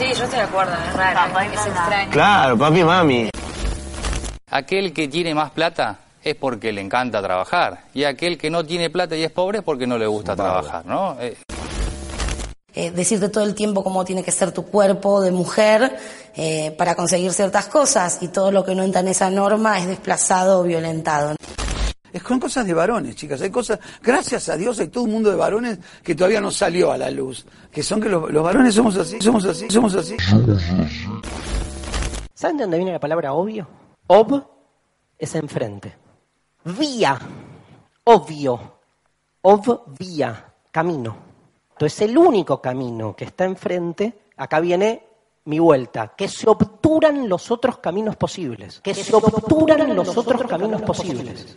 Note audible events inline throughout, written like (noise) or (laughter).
Sí, yo estoy de acuerdo, es raro, es extraño. Claro, papi, mami. Aquel que tiene más plata es porque le encanta trabajar y aquel que no tiene plata y es pobre es porque no le gusta trabajar, ¿no? Eh, Eh, decirte todo el tiempo cómo tiene que ser tu cuerpo de mujer eh, para conseguir ciertas cosas y todo lo que no entra en esa norma es desplazado o violentado. Es con cosas de varones, chicas. Hay cosas, gracias a Dios, hay todo un mundo de varones que todavía no salió a la luz. Que son que los, los varones somos así, somos así, somos así. ¿Saben de dónde viene la palabra obvio? Ob es enfrente. Vía, obvio. Obvia, camino. Entonces el único camino que está enfrente, acá viene mi vuelta, que se obturan los otros caminos posibles. Que se obturan los otros caminos posibles.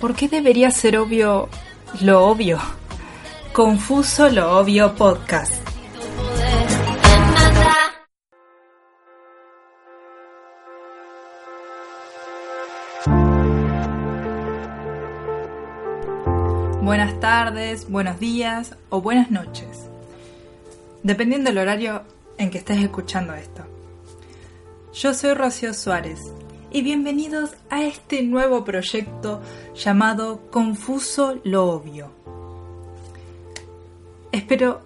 ¿Por qué debería ser obvio lo obvio? Confuso lo obvio podcast. Buenas tardes, buenos días o buenas noches, dependiendo del horario en que estés escuchando esto. Yo soy Rocío Suárez y bienvenidos a este nuevo proyecto llamado Confuso lo Obvio. Espero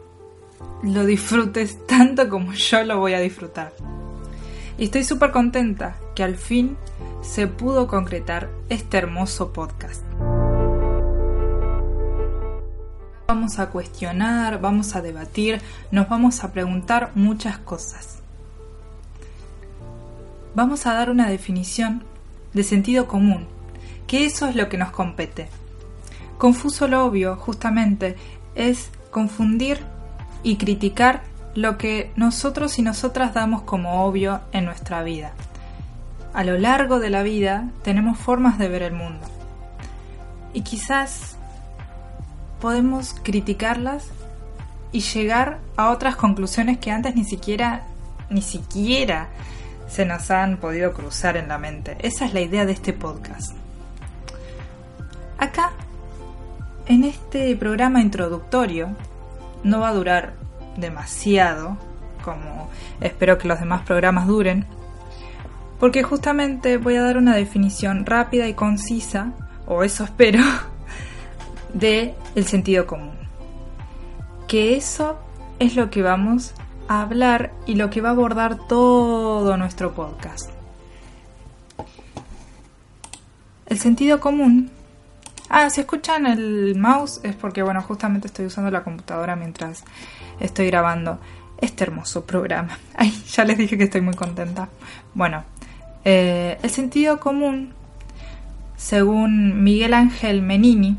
lo disfrutes (laughs) tanto como yo lo voy a disfrutar. Y estoy súper contenta que al fin se pudo concretar este hermoso podcast. Vamos a cuestionar, vamos a debatir, nos vamos a preguntar muchas cosas. Vamos a dar una definición de sentido común, que eso es lo que nos compete. Confuso lo obvio, justamente, es confundir y criticar lo que nosotros y nosotras damos como obvio en nuestra vida. A lo largo de la vida tenemos formas de ver el mundo. Y quizás podemos criticarlas y llegar a otras conclusiones que antes ni siquiera, ni siquiera se nos han podido cruzar en la mente. Esa es la idea de este podcast. Acá, en este programa introductorio, no va a durar demasiado, como espero que los demás programas duren, porque justamente voy a dar una definición rápida y concisa, o eso espero, (laughs) de el sentido común. Que eso es lo que vamos hablar y lo que va a abordar todo nuestro podcast. El sentido común. Ah, si escuchan el mouse es porque, bueno, justamente estoy usando la computadora mientras estoy grabando este hermoso programa. (laughs) Ay, ya les dije que estoy muy contenta. Bueno, eh, el sentido común, según Miguel Ángel Menini,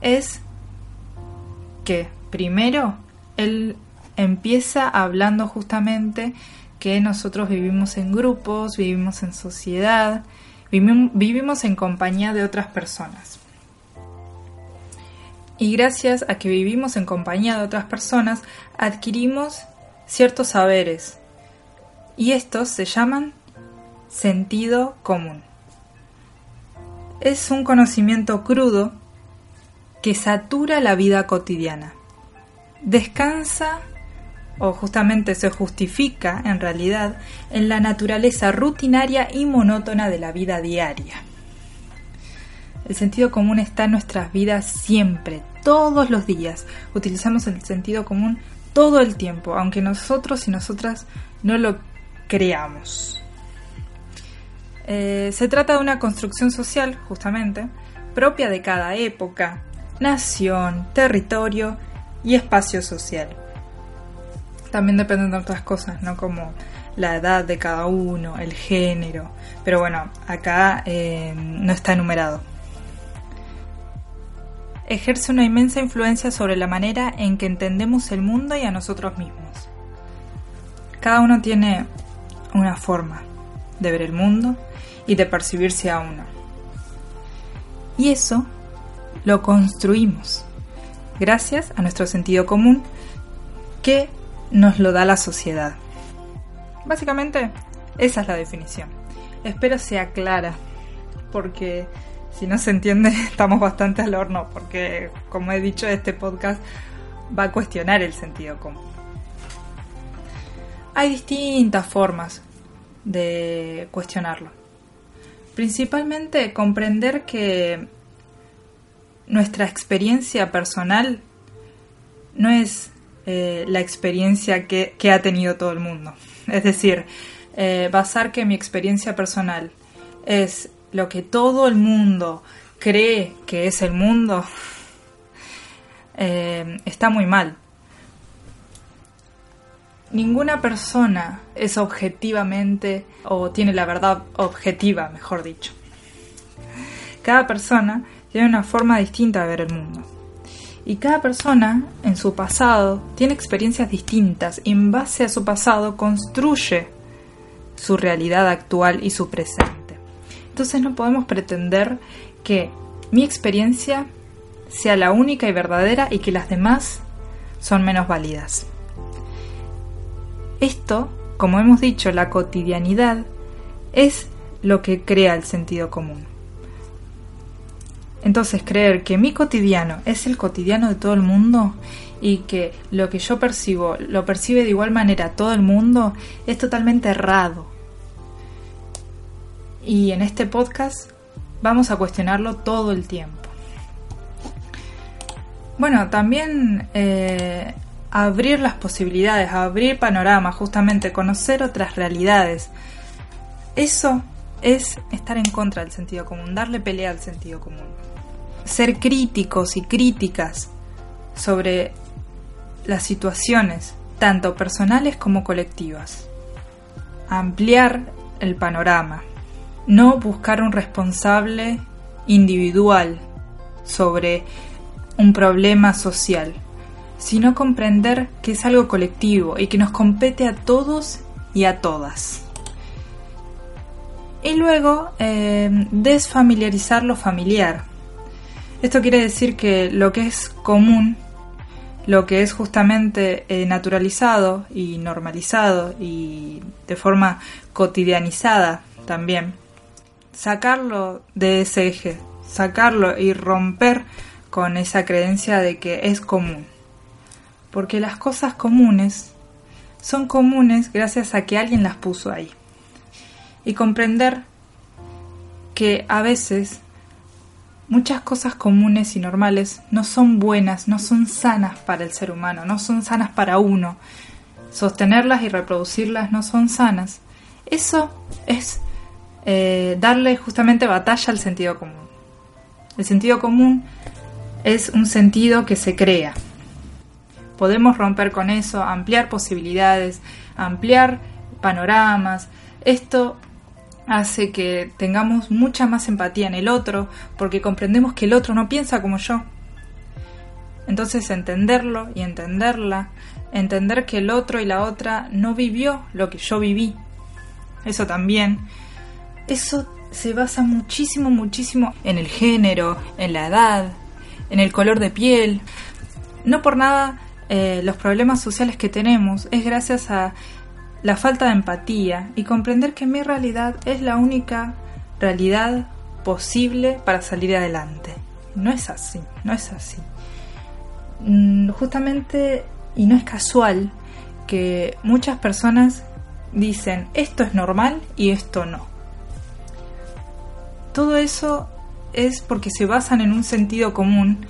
es que primero él empieza hablando justamente que nosotros vivimos en grupos, vivimos en sociedad, vivimos en compañía de otras personas. Y gracias a que vivimos en compañía de otras personas, adquirimos ciertos saberes. Y estos se llaman sentido común. Es un conocimiento crudo que satura la vida cotidiana. Descansa, o justamente se justifica en realidad, en la naturaleza rutinaria y monótona de la vida diaria. El sentido común está en nuestras vidas siempre, todos los días. Utilizamos el sentido común todo el tiempo, aunque nosotros y nosotras no lo creamos. Eh, se trata de una construcción social, justamente, propia de cada época, nación, territorio y espacio social. También dependen de otras cosas, ¿no? Como la edad de cada uno, el género. Pero bueno, acá eh, no está enumerado. ejerce una inmensa influencia sobre la manera en que entendemos el mundo y a nosotros mismos. Cada uno tiene una forma de ver el mundo y de percibirse a uno. Y eso lo construimos gracias a nuestro sentido común que nos lo da la sociedad. Básicamente, esa es la definición. Espero sea clara, porque si no se entiende, (laughs) estamos bastante al horno, porque como he dicho, este podcast va a cuestionar el sentido común. Hay distintas formas de cuestionarlo. Principalmente comprender que nuestra experiencia personal no es eh, la experiencia que, ha tenido todo el mundo. Es decir, eh, basar que mi experiencia personal es lo que todo el mundo cree que es el mundo, (laughs) eh, está muy mal. Ninguna persona es objetivamente o tiene la verdad objetiva, mejor dicho. Cada persona tiene una forma distinta de ver el mundo. Y cada persona en su pasado tiene experiencias distintas y en base a su pasado construye su realidad actual y su presente. Entonces no podemos pretender que mi experiencia sea la única y verdadera y que las demás son menos válidas. Esto, como hemos dicho, la cotidianidad es lo que crea el sentido común. Entonces creer que mi cotidiano es el cotidiano de todo el mundo y que lo que yo percibo lo percibe de igual manera todo el mundo es totalmente errado. Y en este podcast vamos a cuestionarlo todo el tiempo. Bueno, también eh, abrir las posibilidades, abrir panoramas, justamente conocer otras realidades. Eso es estar en contra del sentido común, darle pelea al sentido común. Ser críticos y críticas sobre las situaciones, tanto personales como colectivas. Ampliar el panorama. No buscar un responsable individual sobre un problema social sino comprender que es algo colectivo y que nos compete a todos y a todas. Y luego, eh, desfamiliarizar lo familiar. Esto quiere decir que lo que es común, lo que es justamente eh, naturalizado y normalizado y de forma cotidianizada también, sacarlo de ese eje, sacarlo y romper con esa creencia de que es común porque las cosas comunes son comunes gracias a que alguien las puso ahí. Y comprender que a veces muchas cosas comunes y normales no son buenas, no son sanas para el ser humano, no son sanas para uno. Sostenerlas y reproducirlas no son sanas. Eso es eh, darle justamente batalla al sentido común. El sentido común es un sentido que se crea, podemos romper con eso, ampliar posibilidades, ampliar panoramas. Esto hace que tengamos mucha más empatía en el otro, porque comprendemos que el otro no piensa como yo. Entonces entenderlo y entenderla, entender que el otro y la otra no vivió lo que yo viví. Eso también. Eso se basa muchísimo, muchísimo en el género, en la edad, en el color de piel. No por nada eh, los problemas sociales que tenemos es gracias a la falta de empatía y comprender que mi realidad es la única realidad posible para salir adelante. No es así, no es así. Mm, justamente, y no es casual, que muchas personas dicen esto es normal y esto no. Todo eso es porque se basan en un sentido común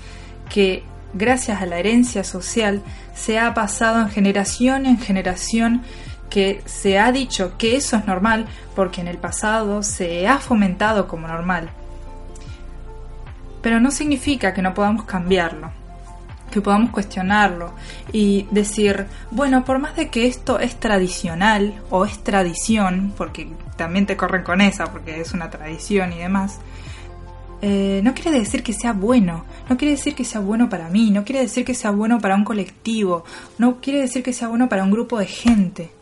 que gracias a la herencia social, se ha pasado en generación en generación que se ha dicho que eso es normal porque en el pasado se ha fomentado como normal. Pero no significa que no podamos cambiarlo, que podamos cuestionarlo y decir, bueno, por más de que esto es tradicional o es tradición, porque también te corren con esa, porque es una tradición y demás, eh, no quiere decir que sea bueno, no quiere decir que sea bueno para mí, no quiere decir que sea bueno para un colectivo, no quiere decir que sea bueno para un grupo de gente.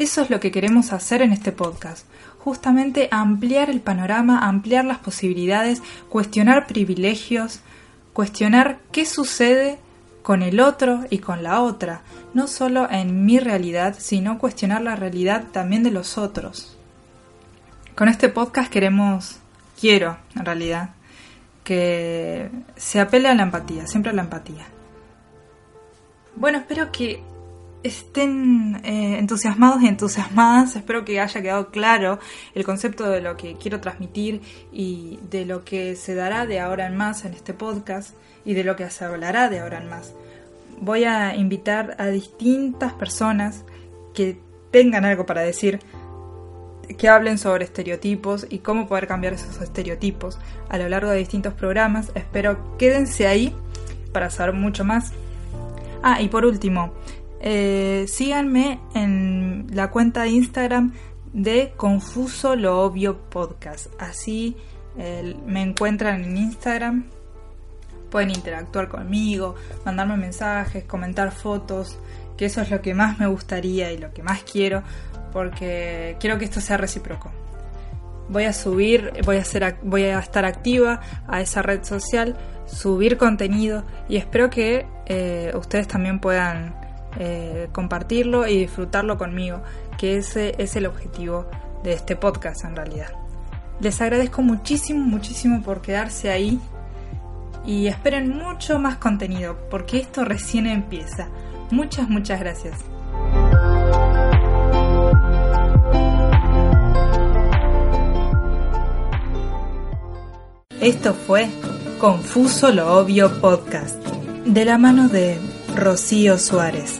Eso es lo que queremos hacer en este podcast, justamente ampliar el panorama, ampliar las posibilidades, cuestionar privilegios, cuestionar qué sucede con el otro y con la otra, no solo en mi realidad, sino cuestionar la realidad también de los otros. Con este podcast queremos quiero, en realidad, que se apele a la empatía, siempre a la empatía. Bueno, espero que estén eh, entusiasmados y entusiasmadas, espero que haya quedado claro el concepto de lo que quiero transmitir y de lo que se dará de ahora en más en este podcast y de lo que se hablará de ahora en más. Voy a invitar a distintas personas que tengan algo para decir que hablen sobre estereotipos y cómo poder cambiar esos estereotipos a lo largo de distintos programas. Espero quédense ahí para saber mucho más. Ah, y por último, eh, síganme en la cuenta de Instagram de Confuso lo Obvio Podcast. Así me encuentran en Instagram. Pueden interactuar conmigo, mandarme mensajes, comentar fotos, que eso es lo que más me gustaría y lo que más quiero porque quiero que esto sea recíproco. Voy a subir, voy a, ser, voy a estar activa a esa red social, subir contenido y espero que eh, ustedes también puedan eh, compartirlo y disfrutarlo conmigo, que ese es el objetivo de este podcast en realidad. Les agradezco muchísimo, muchísimo por quedarse ahí y esperen mucho más contenido, porque esto recién empieza. Muchas, muchas gracias. Esto fue Confuso lo Obvio Podcast, de la mano de Rocío Suárez.